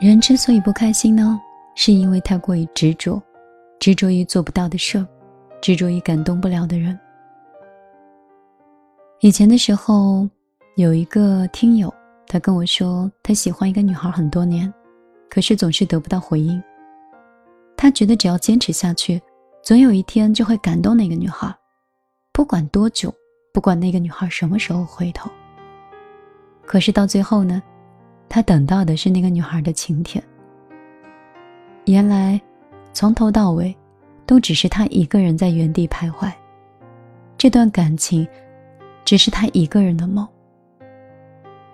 人之所以不开心呢，是因为太过于执着，执着于做不到的事儿，执着于感动不了的人。以前的时候，有一个听友，他跟我说，他喜欢一个女孩很多年，可是总是得不到回应。他觉得只要坚持下去，总有一天就会感动那个女孩，不管多久，不管那个女孩什么时候回头。可是到最后呢，他等到的是那个女孩的晴天。原来，从头到尾，都只是他一个人在原地徘徊。这段感情，只是他一个人的梦。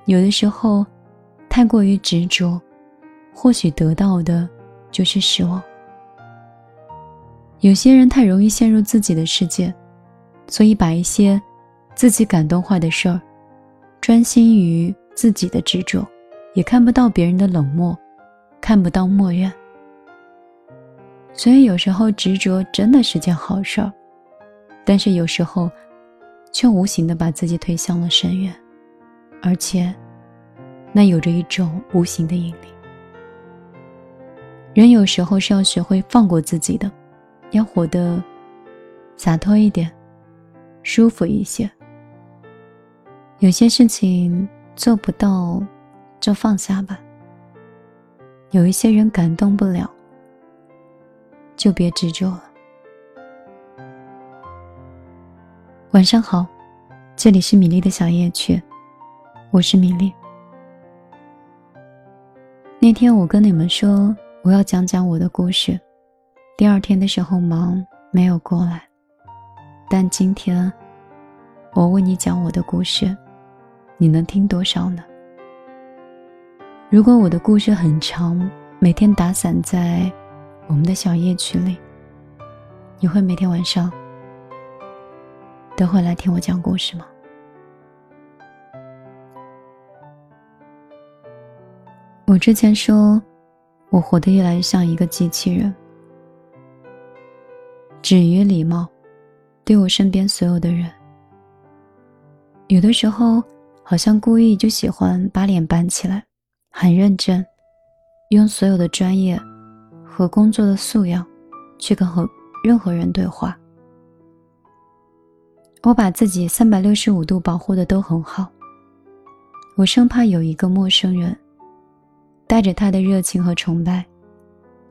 有的时候，太过于执着，或许得到的就是失望。有些人太容易陷入自己的世界，所以把一些自己感动坏的事儿，专心于自己的执着，也看不到别人的冷漠，看不到默怨。所以有时候执着真的是件好事儿，但是有时候，却无形的把自己推向了深渊，而且，那有着一种无形的引力。人有时候是要学会放过自己的。要活得洒脱一点，舒服一些。有些事情做不到，就放下吧。有一些人感动不了，就别执着了。晚上好，这里是米粒的小夜曲，我是米粒。那天我跟你们说，我要讲讲我的故事。第二天的时候忙没有过来，但今天我为你讲我的故事，你能听多少呢？如果我的故事很长，每天打散在我们的小夜曲里，你会每天晚上都会来听我讲故事吗？我之前说，我活得越来越像一个机器人。止于礼貌，对我身边所有的人。有的时候，好像故意就喜欢把脸板起来，很认真，用所有的专业和工作的素养去跟和任何人对话。我把自己三百六十五度保护的都很好。我生怕有一个陌生人，带着他的热情和崇拜，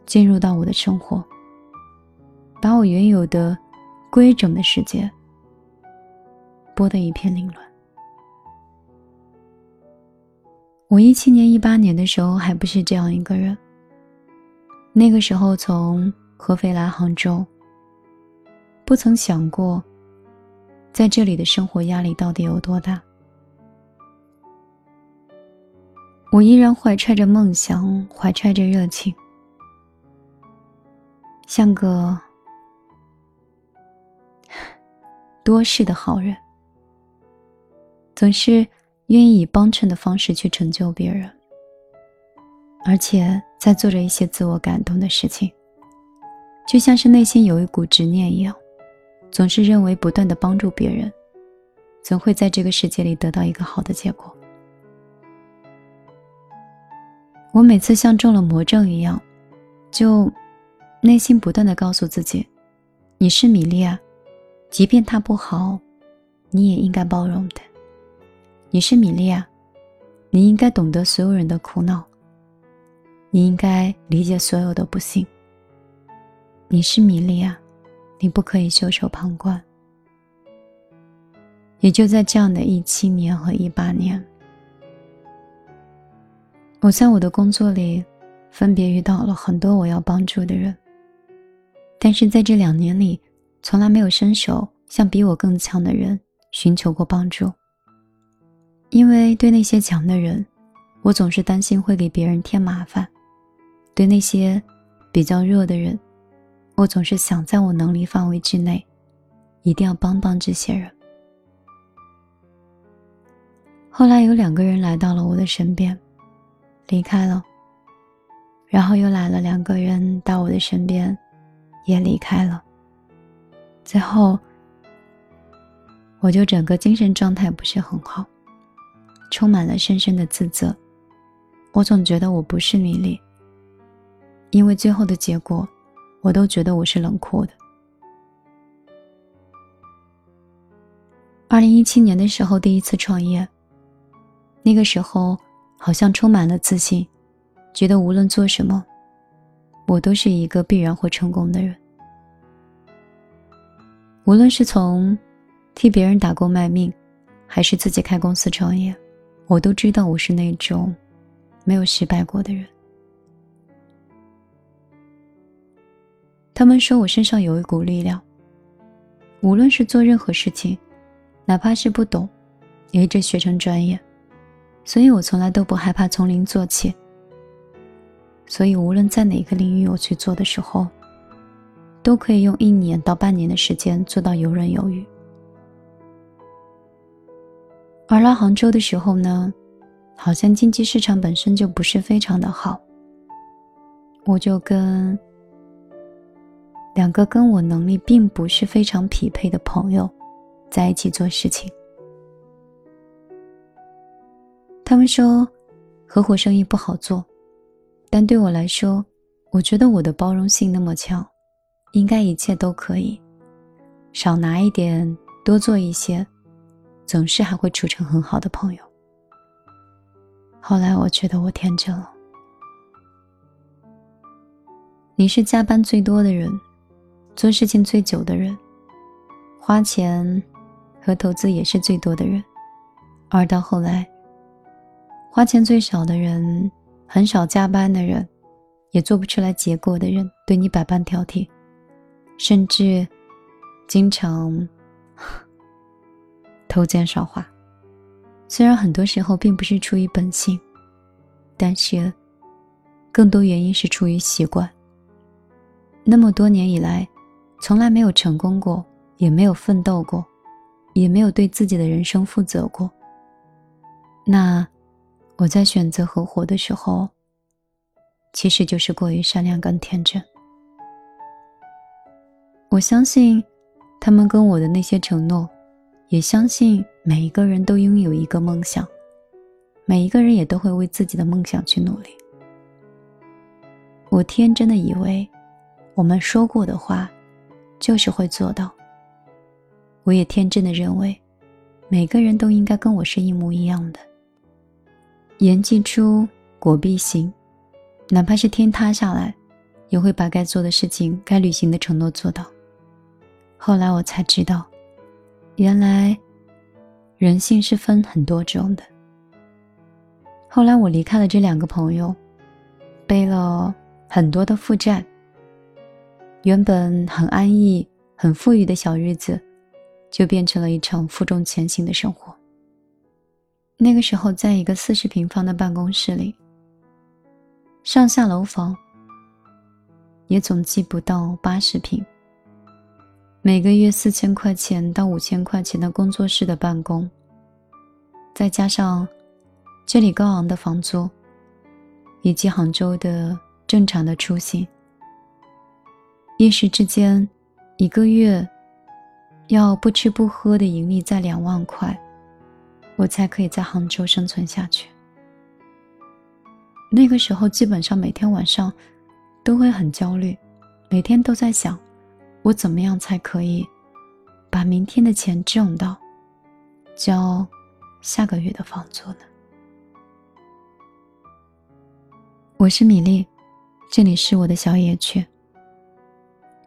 进入到我的生活。把我原有的规整的世界拨得一片凌乱。我一七年、一八年的时候还不是这样一个人。那个时候从合肥来杭州，不曾想过在这里的生活压力到底有多大。我依然怀揣着梦想，怀揣着热情，像个。多事的好人，总是愿意以帮衬的方式去成就别人，而且在做着一些自我感动的事情，就像是内心有一股执念一样，总是认为不断的帮助别人，总会在这个世界里得到一个好的结果。我每次像中了魔怔一样，就内心不断的告诉自己：“你是米莉亚。”即便他不好，你也应该包容的。你是米莉亚，你应该懂得所有人的苦恼，你应该理解所有的不幸。你是米莉亚，你不可以袖手旁观。也就在这样的一七年和一八年，我在我的工作里分别遇到了很多我要帮助的人，但是在这两年里。从来没有伸手向比我更强的人寻求过帮助，因为对那些强的人，我总是担心会给别人添麻烦；对那些比较弱的人，我总是想在我能力范围之内，一定要帮帮这些人。后来有两个人来到了我的身边，离开了，然后又来了两个人到我的身边，也离开了。最后，我就整个精神状态不是很好，充满了深深的自责。我总觉得我不是米粒，因为最后的结果，我都觉得我是冷酷的。二零一七年的时候，第一次创业，那个时候好像充满了自信，觉得无论做什么，我都是一个必然会成功的人。无论是从替别人打工卖命，还是自己开公司创业，我都知道我是那种。没有失败过的人，他们说我身上有一股力量。无论是做任何事情，哪怕是不懂，也一直学成专业。所以我从来都不害怕从零做起。所以无论在哪个领域我去做的时候，都可以用一年到半年的时间做到游刃有余。而来杭州的时候呢？好像经济市场本身就不是非常的好，我就跟两个跟我能力并不是非常匹配的朋友在一起做事情。他们说合伙生意不好做，但对我来说，我觉得我的包容性那么强，应该一切都可以，少拿一点，多做一些，总是还会处成很好的朋友。后来我觉得我天真了。你是加班最多的人，做事情最久的人，花钱和投资也是最多的人，而到后来，花钱最少的人，很少加班的人，也做不出来结果的人，对你百般挑剔，甚至经常偷奸耍滑。虽然很多时候并不是出于本性，但是更多原因是出于习惯。那么多年以来，从来没有成功过，也没有奋斗过，也没有对自己的人生负责过。那我在选择合伙的时候，其实就是过于善良跟天真。我相信他们跟我的那些承诺。也相信每一个人都拥有一个梦想，每一个人也都会为自己的梦想去努力。我天真的以为，我们说过的话，就是会做到。我也天真的认为，每个人都应该跟我是一模一样的。言既出，果必行，哪怕是天塌下来，也会把该做的事情、该履行的承诺做到。后来我才知道。原来，人性是分很多种的。后来我离开了这两个朋友，背了很多的负债。原本很安逸、很富裕的小日子，就变成了一场负重前行的生活。那个时候，在一个四十平方的办公室里，上下楼房也总计不到八十平。每个月四千块钱到五千块钱的工作室的办公，再加上这里高昂的房租，以及杭州的正常的出行，一时之间，一个月要不吃不喝的盈利在两万块，我才可以在杭州生存下去。那个时候，基本上每天晚上都会很焦虑，每天都在想。我怎么样才可以把明天的钱挣到，交下个月的房租呢？我是米粒，这里是我的小野雀。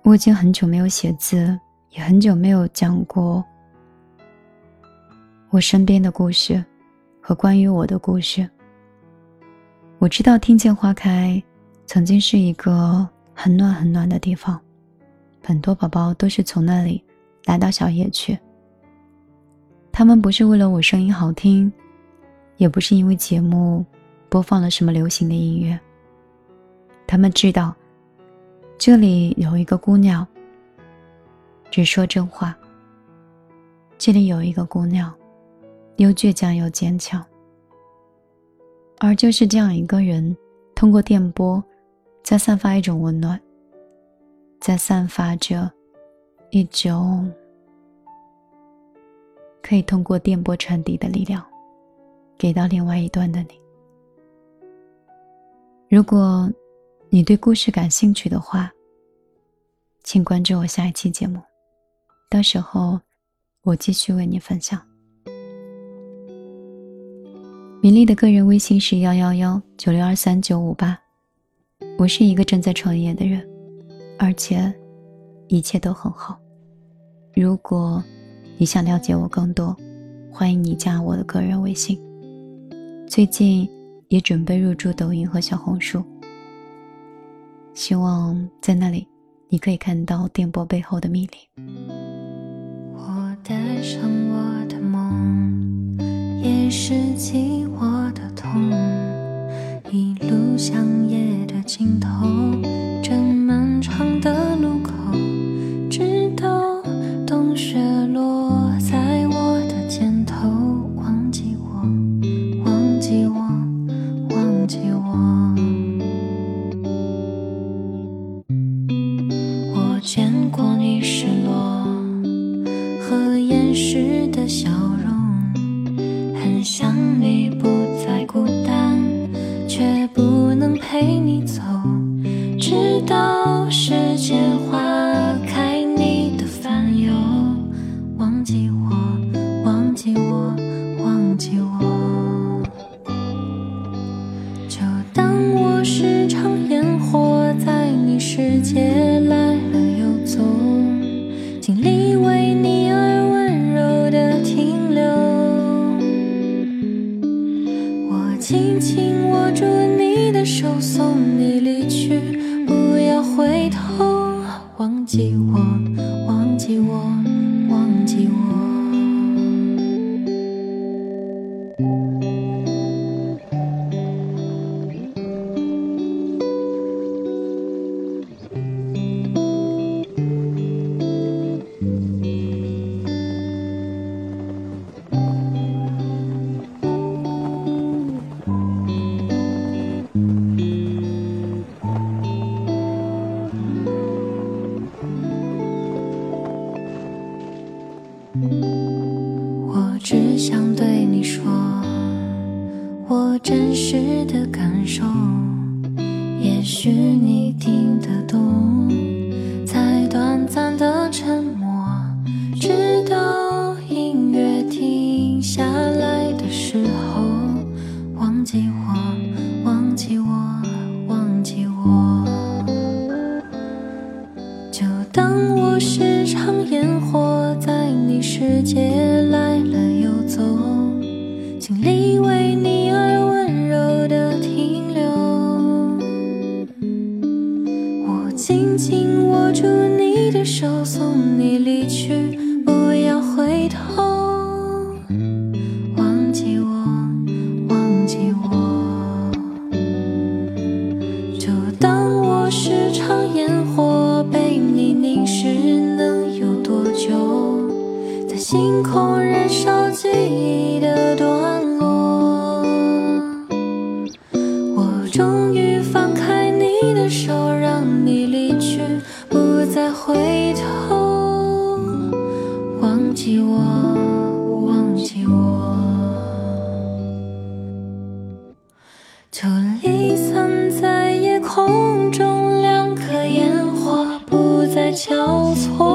我已经很久没有写字，也很久没有讲过我身边的故事和关于我的故事。我知道听见花开曾经是一个很暖很暖的地方。很多宝宝都是从那里来到小野去。他们不是为了我声音好听，也不是因为节目播放了什么流行的音乐。他们知道，这里有一个姑娘，只说真话。这里有一个姑娘，又倔强又坚强。而就是这样一个人，通过电波，在散发一种温暖。在散发着一种可以通过电波传递的力量，给到另外一端的你。如果你对故事感兴趣的话，请关注我下一期节目，到时候我继续为你分享。米粒的个人微信是幺幺幺九六二三九五八，我是一个正在创业的人，而且一切都很好。如果你想了解我更多，欢迎你加我的个人微信。最近也准备入驻抖音和小红书，希望在那里你可以看到电波背后的秘密。我带上我的梦，也拾起我的痛，一路向夜的尽头，时的笑容，很想你真实的感受，也许你听得懂。在短暂的沉默，星空燃烧记忆的段落。我终于放开你的手，让你离去，不再回头。忘记我，忘记我。就离散在夜空中，两颗烟火不再交错。